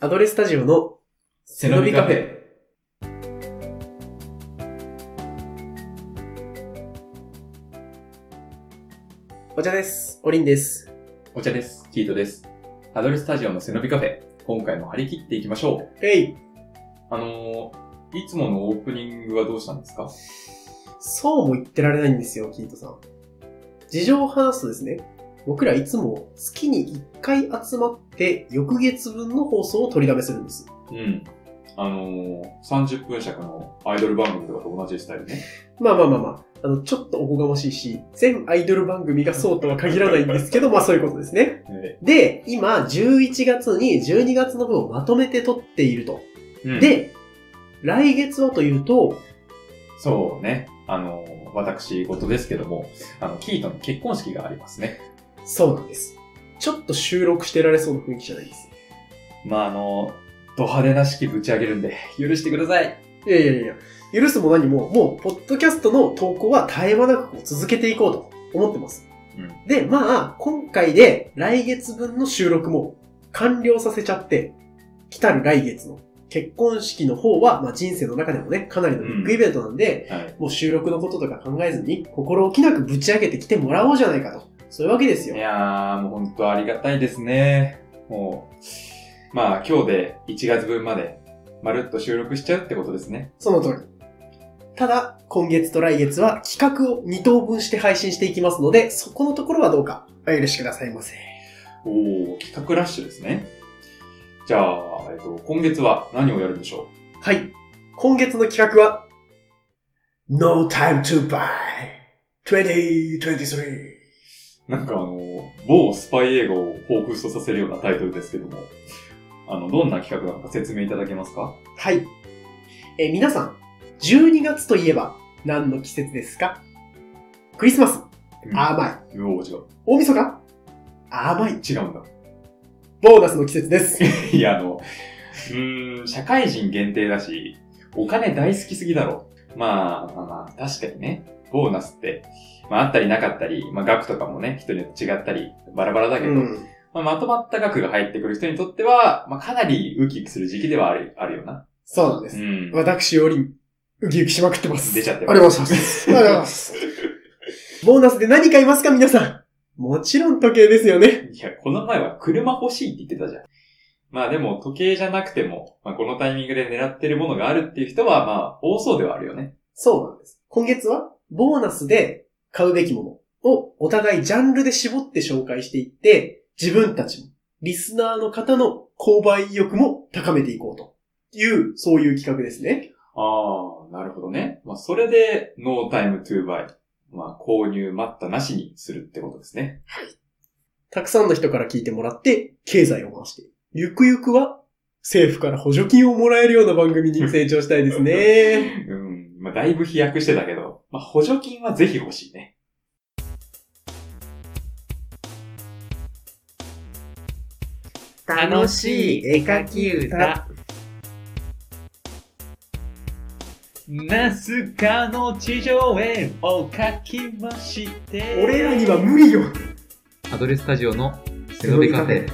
アドレスタジオの背伸びカフェ。お茶です。おりんです。お茶です。キートです。アドレスタジオの背伸びカフェ。今回も張り切っていきましょう。えい。あのー、いつものオープニングはどうしたんですか？そうも言ってられないんですよ、キートさん。事情を話すとですね、僕らいつも月に1回集まって翌月分の放送を取りだめするんです。うん。あのー、30分尺のアイドル番組とかと同じスタイルね。まあまあまあまあ、あの、ちょっとおこがましいし、全アイドル番組がそうとは限らないんですけど、まあそういうことですね。えで、今、11月に12月の分をまとめて撮っていると。うん、で、来月はというと、そうね。あのー、私事ですけども、あの、キートの結婚式がありますね。そうなんです。ちょっと収録してられそうな雰囲気じゃないです。まあ、あのー、ド派手な式ぶち上げるんで、許してください。いやいやいや、許すも何も、もう、ポッドキャストの投稿は絶え間なく続けていこうと思ってます。うん。で、まあ、今回で来月分の収録も完了させちゃって、来たる来月の結婚式の方は、まあ人生の中でもね、かなりのビッグイベントなんで、はい。もう収録のこととか考えずに、心置きなくぶち上げてきてもらおうじゃないかと。そういうわけですよい。やー、もう本当ありがたいですね。もう、まあ今日で1月分まで、まるっと収録しちゃうってことですね。その通り。ただ、今月と来月は企画を2等分して配信していきますので、そこのところはどうかお許しくださいませ。おー、企画ラッシュですね。じゃあ、えっと、今月は何をやるんでしょはい。今月の企画は、No time to buy 2023うなんかあの、某スパイ映画を彷彿とさせるようなタイトルですけども、あの、どんな企画なのか説明いただけますか？はい。えー皆さん、12月といえば何の季節ですか？クリスマス。うん甘い。うおー違う。大晦日？甘い。違うんだ。ボーナスの季節です。いや、あの、うーん、社会人限定だし、お金大好きすぎだろ。まあ、まあまあ、確かにね、ボーナスって、まああったりなかったり、まあ額とかもね、人によって違ったり、バラバラだけど、うん。まあ、まとまった額が入ってくる人にとっては、まあかなりウキウキする時期ではある、あるよな。そうなんです。うん。私より、ウキウキしまくってます。出ちゃってありがとうございます。ありがとうございます。ボーナスで何買いますか皆さん。もちろん時計ですよね。いや、この前は車欲しいって言ってたじゃん。まあでも時計じゃなくても、まあこのタイミングで狙ってるものがあるっていう人はまあ多そうではあるよね。そうなんです。今月は、ボーナスで買うべきものをお互いジャンルで絞って紹介していって、自分たちも、リスナーの方の購買意欲も高めていこうという、そういう企画ですね。ああ、なるほどね。まあそれで No time to buy。まあ購入待ったなしにするってことですね。はいたくさんの人から聞いてもらって、経済を回して、ゆくゆくは、政府から補助金をもらえるような番組に成長したいですね。うん。まあだいぶ飛躍してたけど、まあ補助金はぜひ欲しいね。楽しい絵描き歌。ナスカの地上絵を描きまして俺らには無理よ。アドレスタジオの背伸びカフェ。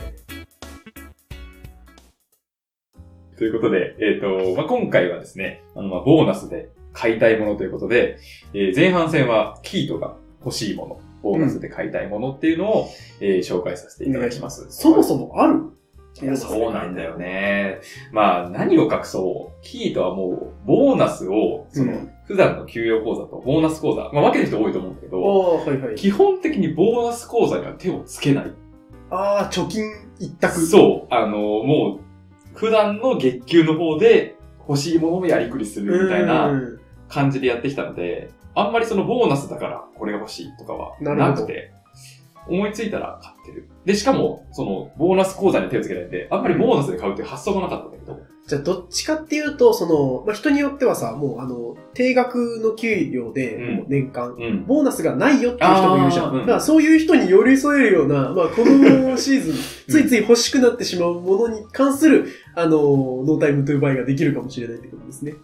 ということで、えっ、と、まあ、今回はですね、あの、まあ、ボーナスで買いたいものということで、えー前半戦はキートが欲しいもの、ボーナスで買いたいものっていうのを、えー紹介させていただきます。そもそもある？いや、そうなんだよね。まあ、何を隠そう。キートはもう、ボーナスを、その、うん普段の給与口座とボーナス口座、まあ、分ける人多いと思うんだけど、ああ、はいはい。基本的にボーナス口座には手をつけない。ああ、貯金一択。そう。あの、もう、普段の月給の方で欲しいものをやりくりするみたいなうん感じでやってきたので、あんまりそのボーナスだからこれが欲しいとかはなくて、思いついたら買ってる。で、しかも、その、ボーナス口座に手をつけないんで、あんまりボーナスで買うっていう発想がなかったんだけど、じゃあ、どっちかっていうと、その、まあ、人によってはさ、もう、あの、定額の給料で、うんもう年間、うん。ボーナスがないよっていう人もいるじゃんだからそういう人に寄り添えるような、まあ、このシーズン、ついつい欲しくなってしまうものに関する、あの、 No Time To Buy ができるかもしれないってことですね。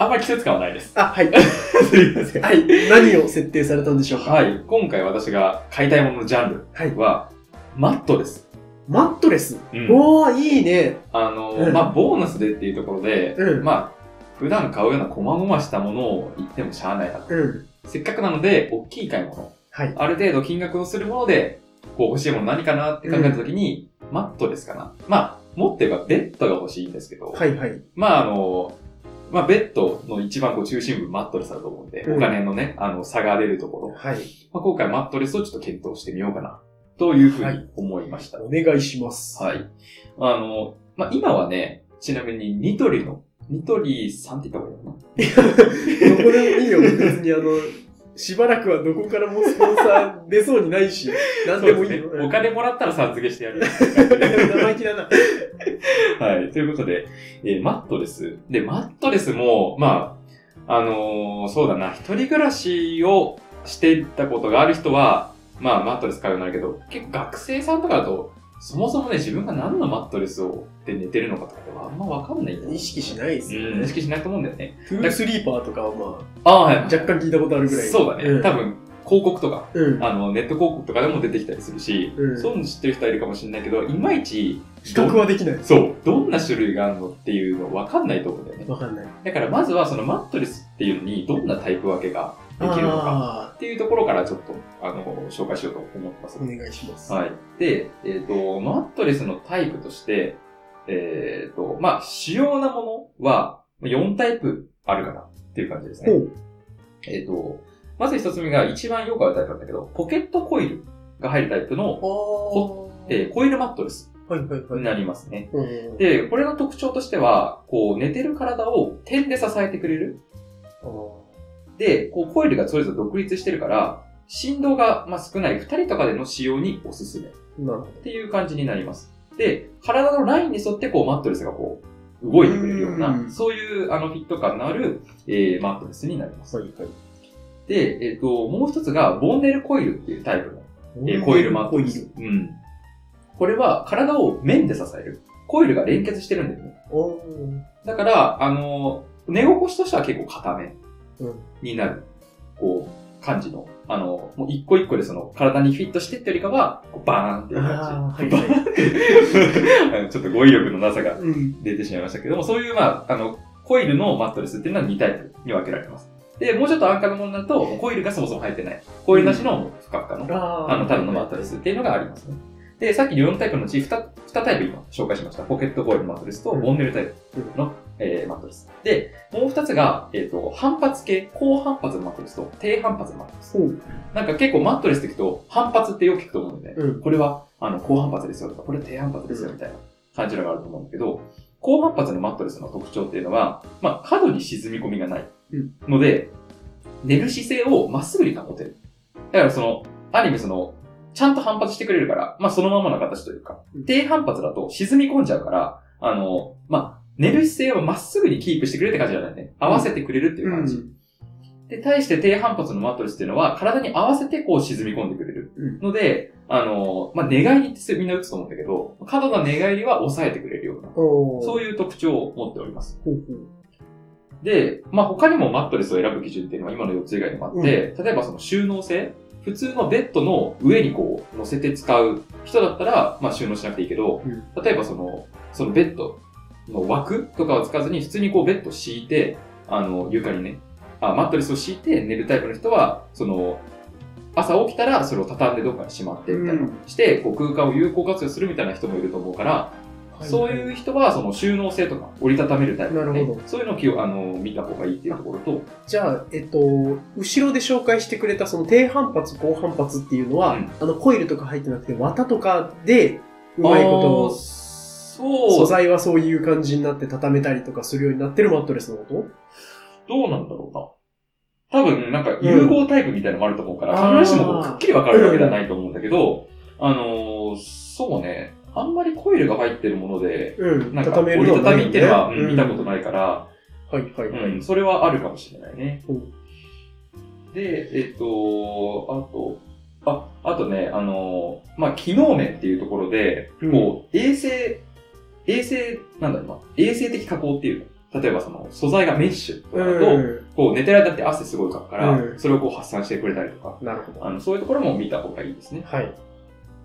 あんまり季節感はないです。あ、はい。すいませんはい。何を設定されたんでしょうか？はい。今回私が買いたいもののジャンルはい。は、マットレス。マットレス。うんおー、いいね。あの、うんまあ、ボーナスでっていうところで、うんまあ、普段買うような細々したものを言ってもしゃあないなと。うん。せっかくなので、大きい買い物。はい。ある程度金額をするもので、こう欲しいもの何かなって考えたときに、マットレスかな。まあ、持ってればベッドが欲しいんですけど、はいはい。まああの、まあベッドの一番こう中心部マットレスだと思うんで、うんお金のね、あの差が出るところ。はい。まあ、今回マットレスをちょっと検討してみようかな、というふうに思いました。お願いします。はい。あの、まあ、今はね、ちなみにニトリの、ニトリさんって言った方がいいのかな？どこでもいいよ。別にあの、しばらくはどこからもスポンサー出そうにないし、なんでもいいねお金もらったらさん付けしてやる。生意気だな。はい。ということで、えーマットレス。で、マットレスも、まあ、あのーそうだな、一人暮らしをしていたことがある人は、まあ、マットレス買うようになるけど、結構学生さんとかだと、そもそもね、自分が何のマットレスをで寝てるのかとかはあんまわかんないんだよ意識しないですようん、意ね。識しないと思うんだよね。トゥースリーパーとかはまああ、はい。あ、若干聞いたことあるぐらい。そうだね。ん多分、広告とか、うん。あの、ネット広告とかでも出てきたりするし、うんそういうの知ってる人はいるかもしれないけど、いまいち、比較はできない。そう、どんな種類があるのっていうの分かんないと思うんだよね。わかんない。だからまずはそのマットレスっていうのにどんなタイプ分けができるのかあっていうところからちょっと、あの、紹介しようと思ってますー。お願いします。はい。で、えっ、と、マットレスのタイプとして、えっ、と、まあ、主要なものは4タイプあるかなっていう感じですね。えっ、と、まず一つ目が一番よくあるタイプなんだけど、ポケットコイルが入るタイプの、あえーコイルマットレスー。はいはいはい。になりますね。うん。で、これの特徴としては、こう、寝てる体を点で支えてくれる。で、こう、コイルがそれぞれ独立してるから、振動がまあ少ない2人とかでの使用におすすめっなるほていう感じになります。で、体のラインに沿ってこう、マットレスがこう、動いてくれるよううな、んそういうあのフィット感のある、えーマットレスになります。ど。はいはい。で、えっ、と、もう一つが、ボンネルコイルっていうタイプのえーコイルマットレス。うん。これは体を面で支える。コイルが連結してるんだよね。だから、あの、寝心地としては結構硬めうん。になる、こう、感じの。あの、もう一個一個でその体にフィットしてってよりかは、バーンっていう感じ。ちょっと語彙力のなさがうん。出てしまいましたけども、そういう、まあ、あの、コイルのマットレスっていうのは2タイプに分けられてます。で、もうちょっと安価なものだと、コイルがそもそも入ってない。コイルなしのふかふかのあーあの、ただのマットレスっていうのがありますね。で、さっき4タイプのうち 2, 2タイプ今紹介しました。ポケットコイルマットレスとうんボンネルタイプの、えーマットレス。で、もう2つが、えっ、と、反発系、高反発のマットレスと低反発のマットレス。なんか結構マットレスって聞くと、反発ってよく聞くと思うんで、うん。これは、あの、高反発ですよとか、これ低反発ですよみたいな感じのがあると思うんだけど、高反発のマットレスの特徴っていうのは、まあ、角に沈み込みがないうんので、寝る姿勢をまっすぐに保てる。だからその、ある意味その、ちゃんと反発してくれるから、まあそのままの形というかうん、低反発だと沈み込んじゃうから、あの、まあ、寝る姿勢をまっすぐにキープしてくれるって感じじゃないね。合わせてくれるっていう感じ。で、対して低反発のマットレスっていうのは、体に合わせてこう沈み込んでくれる。うんので、あの、まあ、寝返りってみんな打つと思うんだけど、過度な寝返りは抑えてくれるような。そういう特徴を持っております。ほうほで、まあ、他にもマットレスを選ぶ基準っていうのは今の4つ以外にもあって、例えばその収納性普通のベッドの上にこう乗せて使う人だったら、まあ収納しなくていいけど、うん例えばその、そのベッドの枠とかを使わずに普通にこうベッドを敷いて、あの、床にね、あ、マットレスを敷いて寝るタイプの人は、その、朝起きたらそれを畳んでどっかにしまってみたいな、うん。して、こう空間を有効活用するみたいな人もいると思うから、そういう人は、その収納性とか折りたためるタイプねなるほど。そういうのをあの見た方がいいっていうところと、じゃあ、えっと、後ろで紹介してくれたその低反発、高反発っていうのは、うん。あのコイルとか入ってなくて綿とかで、うまいこと、材はそういう感じになって畳めたりとかするようになってるマットレスのこどうなんだろうな。多分、なんか融合タイプみたいなのもあると思うから、うん必ずしもくっきり分かるわけではないと思うんだけど、あのーそうね、あんまりコイルが入ってるもので、とうん。なんか折りたたみっていうのは、見たことないから、はいはいはい。うん、それはあるかもしれないねうん。で、えっと、あと、あ、あとね、あのーまあ、機能面っていうところで、うんこう、衛生、衛生、なんだろうな、衛生的加工っていうの。例えばその、素材がメッシュとかだと、うこう、寝てる間って汗すごいかくから、うんそれをこう発散してくれたりとか、ん。なるほど。あの、そういうところも見た方がいいですね。はい。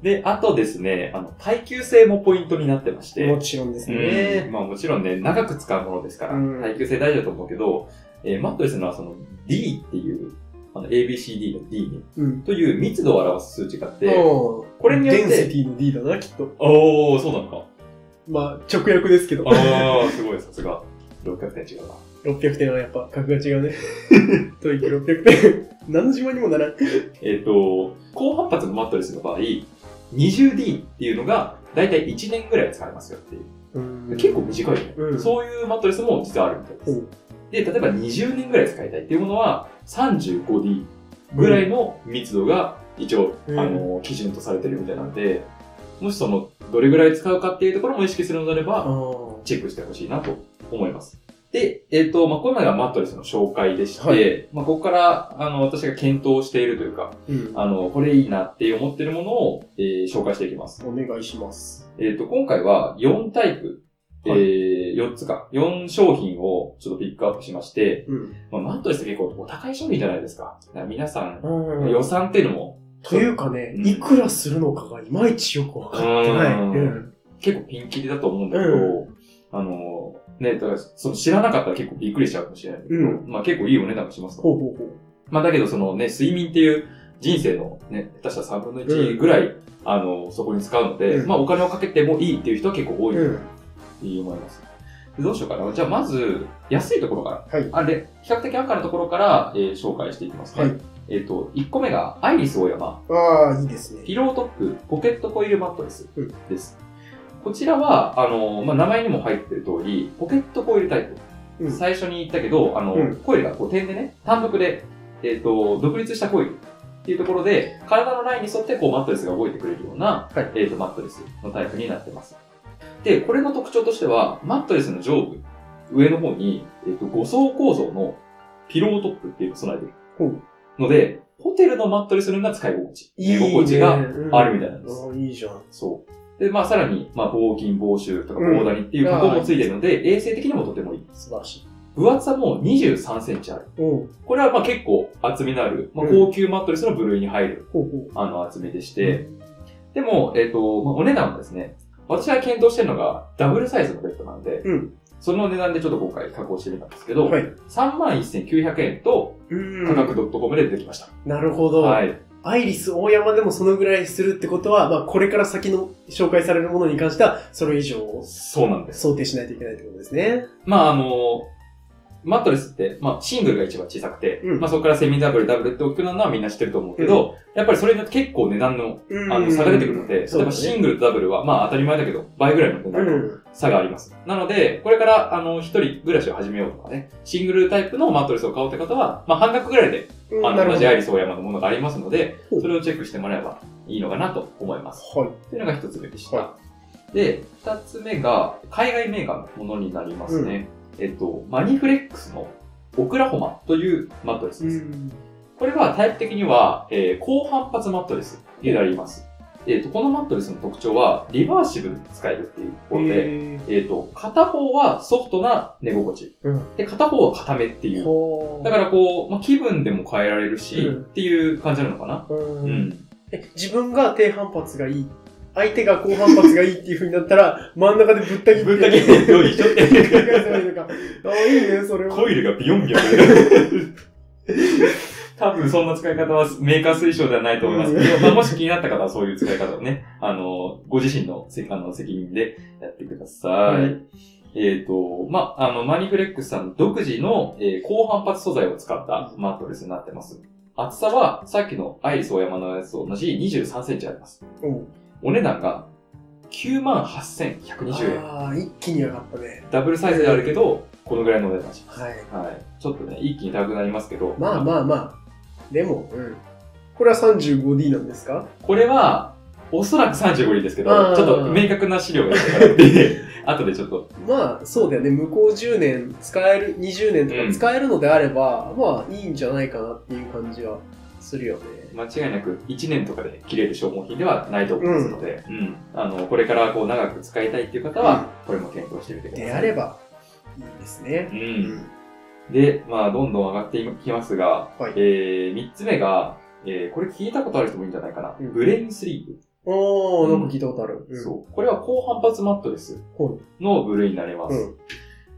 で、あとですね、あの、耐久性もポイントになってまして。もちろんですうんね。まあもちろんね、長く使うものですから、うん耐久性大事だと思うけど、えーマットレスのはその D っていう、あの ABCD の D ね、うん。という密度を表す数値があって、ここれによって density の D だな、きっと。おー、そうなのか。まあ、直訳ですけど。あー、すごい、さすが。600点違うな。600点はやっぱ格が違うね。TOEIC 600点。何の自慢にもならん。えっ、と、高反発のマットレスの場合、20D っていうのが、だいたい1年ぐらい使えますよっていう。結構短いよね、うんそういうマットレスも実はあるみたいです。で、例えば20年ぐらい使いたいっていうものは、35D ぐらいの密度が一応、うんあの、基準とされてるみたいなんで、もしその、どれぐらい使うかっていうところも意識するのであれば、チェックしてほしいなと思います。で、えっ、と、まあ、これまではマットレスの紹介でして、はいまあ、ここから、あの、私が検討しているというか、うん。あの、これいいなって思ってるものを、えー紹介していきます。お願いします。えっ、と、今回は4タイプ、えはいー、4つか、4商品をちょっとピックアップしまして、うん。まあ、マットレス結構お高い商品じゃないですか。だから皆さん予算っていうのも、というかね、うんいくらするのかがいまいちよくわかってない。結構ピンキリだと思うんだけど、うあの、ね、だから、その知らなかったら結構びっくりしちゃうかもしれないけど、うんまあ結構いいお値段がしますと。ほうほうほう。まあだけどそのね、睡眠っていう人生のね、下手したら3分の1ぐらい、あの、そこに使うので、うんまあお金をかけてもいいっていう人は結構多いとうん。思います。でどうしようかな。じゃあまず、安いところから。はい。あれ、比較的赤のところから、えー紹介していきますね。はいえっ、と、1個目が、アイリスオーヤマ、ああ、いいですね。ピロートップポケットコイルマットレスうんです。こちらは、あの、まあ、名前にも入ってる通り、ポケットコイルタイプ。うん最初に言ったけど、あの、うんコイルがこう点でね、単独で、えっ、と、独立したコイルっていうところで、体のラインに沿ってこうマットレスが動いてくれるような、はいえっ、と、マットレスのタイプになってます。で、これの特徴としては、マットレスの上部、上の方に、えっ、と、5層構造のピロートップっていうのを備えてる。ので、ホテルのマットレスのような使い心地、いい心地があるみたいなんです。ああ、いいじゃん。そう。で、まあ、さらに、まあ、防菌、防臭とか、うん防ダニっていう加工もついてるので、衛生的にもとてもいい。素晴らしい。分厚さも23センチある。これはまあ結構厚みのある、まあ、うん高級マットレスの部類に入る、ほうほう。あの厚みでして、でも、えっ、と、まあ、お値段はですね、私が検討してるのがダブルサイズのベッドなんで、うんその値段でちょっと今回加工してみたんですけど、はい。31,900円とうん価格 .com で出てきました。なるほど。はい。アイリス大山でもそのぐらいするってことは、まあ、これから先の紹介されるものに関しては、それ以上そうなんです。想定しないといけないってことですね。まああの、マットレスって、まあシングルが一番小さくて、うんまあそこからセミダブル、ダブルって大きくなるのはみんな知ってると思うけど、やっぱりそれによって結構値段のあの差が出てくるので、例えばシングルとダブルはまあ当たり前だけど、倍ぐらいの値う段のん。差があります。なので、これからあの一人暮らしを始めようとかね、シングルタイプのマットレスを買おうって方は、まあ半額ぐらいで、うんあの。同じアイリスオーヤマのものがありますので、それをチェックしてもらえばいいのかなと思います。というのが一つ目でした。はで、二つ目が、海外メーカーのものになりますね。えっと、マニフレックスのオクラホマというマットレスです。うん。これはタイプ的には、えー高反発マットレスになります。えっと、このマットレスの特徴は、リバーシブルに使えるっていうところで、ええっと、片方はソフトな寝心地。ーうん。で、片方は固めっていう。ほだからこう、まあ、気分でも変えられるし、うんっていう感じなのかな。う。うんん。え自分が低反発がいい。相手が高反発がいいっていう風になったら、真ん中でぶった切って。ぶった切ってどう一緒って繰り返せばいいのか。ああ、いいね、それは。コイルがビヨンビヨン。多分そんな使い方はメーカー推奨ではないと思いますけど、まあ、もし気になった方はそういう使い方をね、あの、ご自身のせあの責任でやってください。はいえっ、と、まあ、あの、マニフレックスさん独自の、えー高反発素材を使ったマットレスになってます。厚さはさっきのアイリスオーヤマのやつと同じ23センチあります。うんお値段が98,120円。ああ、一気に上がったね。ダブルサイズであるけど、このぐらいのお値段します。はい。はい。ちょっとね、一気に高くなりますけど。まあまあまあ。でも、うん。これは 35D なんですか？これは、おそらく35人ですけど、ちょっと明確な資料がないからって、後でちょっと、まあ、そうだよね。向こう10年使える、20年とか使えるのであれば、まあ、いいんじゃないかなっていう感じはするよね。間違いなく1年とかで切れる消耗品ではないと思いますので、うん。あの、これからこう長く使いたいっていう方は、これも検討してみてください。であれば、いいですね。う。。うんで、まあ、どんどん上がっていきますが、はいえー、3つ目が、えー、これ聞いたことある人もいいんじゃないかな。うんブレインスリープ。おー、なんか聞いたことある。うんそう。これは高反発マットレスほの部類になります。うん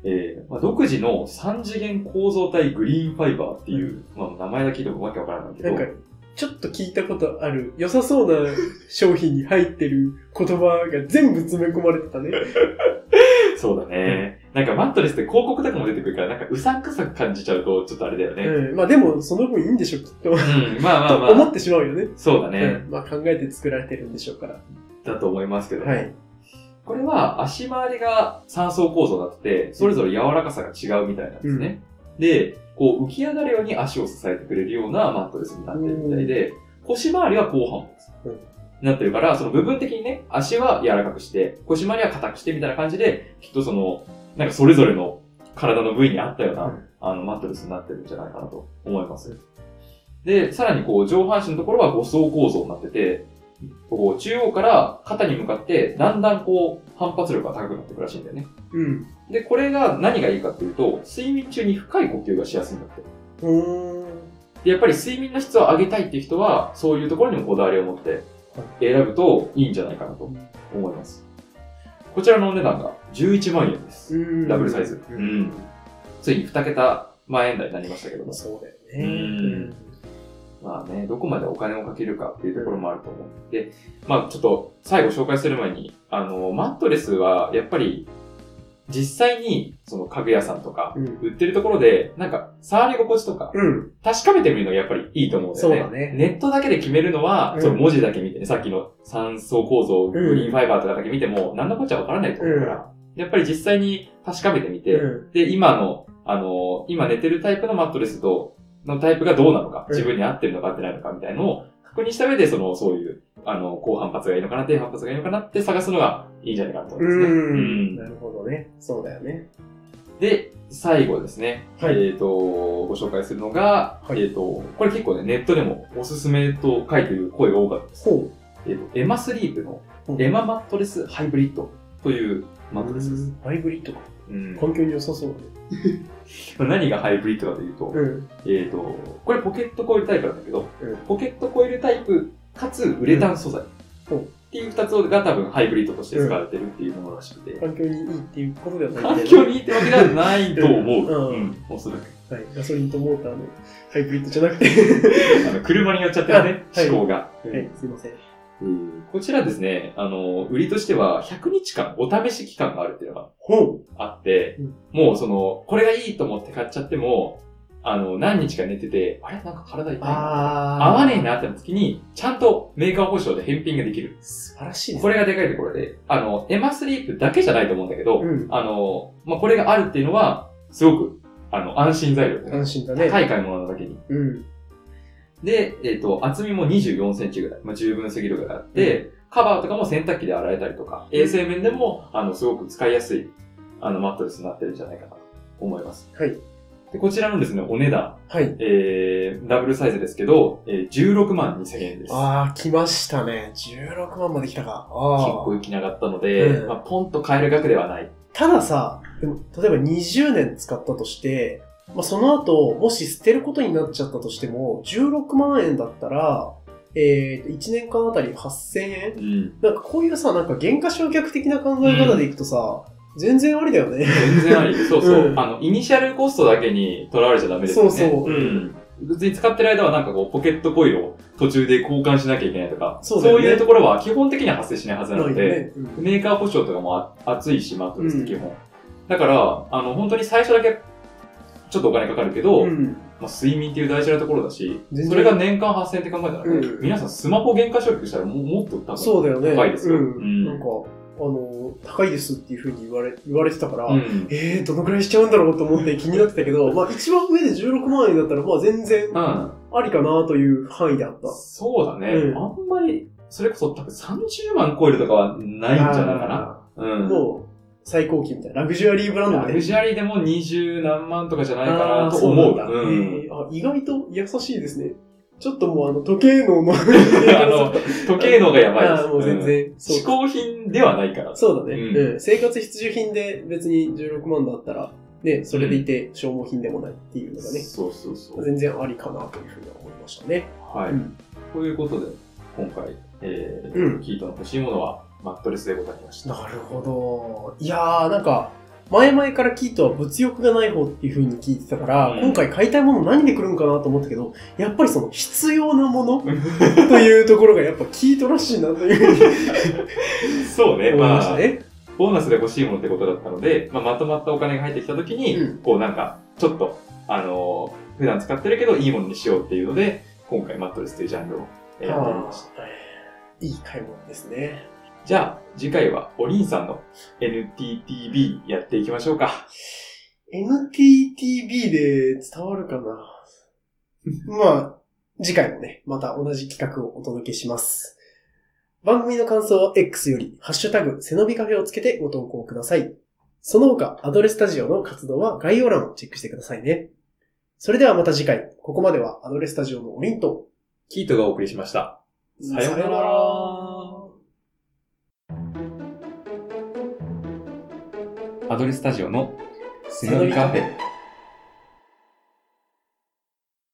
えーまあ、独自の3次元構造体ブレインファイバーっていう、まあ、名前だけ聞いてもわけわからないけど、なんか、ちょっと聞いたことある、良さそうな商品に入ってる言葉が全部詰め込まれてたね。そうだね。なんかマットレスって広告とかも出てくるから、なんかうさんくさく感じちゃうと、ちょっとあれだよね。うん。まあでも、その分いいんでしょ、きっと。うん、まあまあとまあ。思ってしまうよね。そうだね、うん。まあ考えて作られてるんでしょうから。だと思いますけども、はい。これは足回りが3層構造になってて、それぞれ柔らかさが違うみたいなんですね。で、こう浮き上がるように足を支えてくれるようなマットレスになってるみたいで、腰回りは後半うん。になってるから、その部分的にね、足は柔らかくして、腰回りは硬くしてみたいな感じで、きっとその、なんかそれぞれの体の部位に合ったような、うん。あの、マットレスになってるんじゃないかなと思います。で、さらにこう、上半身のところは5層構造になってて、こう、中央から肩に向かって、だんだんこう、反発力が高くなっていくらしいんだよね。うん。で、これが何がいいかっていうと、睡眠中に深い呼吸がしやすいんだって。うーん。で、やっぱり睡眠の質を上げたいっていう人は、そういうところにもこだわりを持って選ぶといいんじゃないかなと思います。こちらのお値段が11万円です。うんダブルサイズうんついに2桁万円台になりましたけども。そうだよね。うんまあね、どこまでお金をかけるかっていうところもあると思う。で、まあちょっと最後紹介する前に、あの、マットレスはやっぱり実際にその家具屋さんとかうん。売ってるところで、なんか触り心地とかうん。確かめてみるのがやっぱりいいと思うんだよね。そうだねネットだけで決めるのは、うんその文字だけ見てね、さっきの三層構造、グリーンファイバーとかだけ見ても、何のこっちゃわからないと思うから、やっぱり実際に確かめてみて、うんで、今の、あの、今寝てるタイプのマットレスと、のタイプがどうなのか、うん自分に合ってるのか合ってないのかみたいなのを確認した上で、その、そういう、あの、高反発がいいのかな、低反発がいいのかなって探すのがいいんじゃないかなと思いますね。うん。なるほどね。そうだよね。で、最後ですね。はいえっ、と、ご紹介するのが、はいえっ、と、これ結構ね、ネットでもおすすめと書いてる声が多かったです。ほえっ、と、エマスリープのうんエママットレスハイブリッドというマットレスです。ハイブリッドか。うん環境に良さそうだね。何がハイブリッドかというと、うん。えっ、と、これポケットコイルタイプなんだけど、うんポケットコイルタイプかつウレタン素材。うんっていう二つが多分ハイブリッドとして使われてるっていうものらしくて、環境にいいっていうことではない環境にいいってわけではないと思う。うんうん、おそらく。はい。ガソリンとモーターのハイブリッドじゃなくて。あの車によっちゃってるね、あはい思考が。はい、すいません。うん。こちらですね、あの、売りとしては100日間お試し期間があるっていうのがほあって、うん。もうその、これがいいと思って買っちゃっても、あの、何日か寝てて、あれ？なんか体痛い合わねえなってなった時に、ちゃんとメーカー保証で返品ができる。素晴らしいですこれがでかいところで、あの、エマスリープだけじゃないと思うんだけど、うん。あの、まあ、これがあるっていうのは、すごく、あの、安心材料で、安心だね。高い買い物なだけに。うん。で、えっ、と、厚みも24センチぐらい、まあ、十分すぎるぐらいあって、カバーとかも洗濯機で洗えたりとか、衛生面でも、あの、すごく使いやすい、あの、マットレスになってるんじゃないかなと思います。はい。で、こちらのですね、お値段、はい。えー、ダブルサイズですけど、えー、16万2000円です。あー、来ましたね。16万まで来たか。結あー。構行きなかったので、うんまあ、ポンと買える額ではない。たださ、でも例えば20年使ったとして、まあ、その後、もし捨てることになっちゃったとしても、16万円だったら、えーと、1年間あたり8000円？うん。なんかこういうさ、なんか原価償却的な考え方でいくとさ、全然ありだよね。全然あり。そうそう。うんあの、イニシャルコストだけにとらわれちゃダメですよね。そうそううん。別に使ってる間はなんかこう、ポケットコイルを途中で交換しなきゃいけないとか、そうねいうところは基本的には発生しないはずなので、ね。うんメーカー保証とかもあ熱いし、マットレスって基本。だから、あの、本当に最初だけ、ちょっとお金かかるけど、うん。まあ、睡眠っていう大事なところだしそれが年間8000円って考えたらね、うん皆さんスマホ原価償却したらももっと。高いですよ。うん。うんなんか、あの、高いですっていうふうに言われ、言われてたから、うんえー、どのくらいしちゃうんだろうと思って気になってたけど、まあ一番上で16万円だったら、まあ全然うん。ありかなという範囲であった。そうだね。うんあんまり、それこそ多分30万超えるとかはないんじゃないかな。あうん。ーもう、最高級みたいな。ラグジュアリーブランドで。ラグジュアリーでも20何万とかじゃないかあなーそうと思う。なんだうんえーあ意外と優しいですね。ちょっともうあの、時計能の、あの、時計のがやばいです。あーもう全然、そう嗜好品ではないから。そうだね、うんうん生活必需品で別に16万だったら、ね、それでいて消耗品でもないっていうのがね、そうそうそう。全然ありかなというふうには思いましたね。はい。うんということで、今回えーうんキートの欲しいものはマットレスでございました。なるほど。いやー、なんか、前々からキートは物欲がない方っていう風に聞いてたから、うん今回買いたいもの何で来るんかなと思ったけど、やっぱりその必要なもの というところがやっぱキートらしいなというふうに そうね、まあ、たね。ボーナスで欲しいものってことだったので、まあ、まとまったお金が入ってきたときに、うんこうなんか、ちょっと、あのー普段使ってるけどいいものにしようっていうので、今回マットレスというジャンルを選んでみました。いい買い物ですね。じゃあ、次回はおりんさんの NTTB やっていきましょうか。NTTB で伝わるかな？まあ、次回もね、また同じ企画をお届けします。番組の感想は X より、ハッシュタグ、背伸びカフェをつけてご投稿ください。その他、アドレスタジオの活動は概要欄をチェックしてくださいね。それではまた次回、ここまではアドレスタジオのオリンと、キートがお送りしました。さようならドレスタジオのセノリカフェ。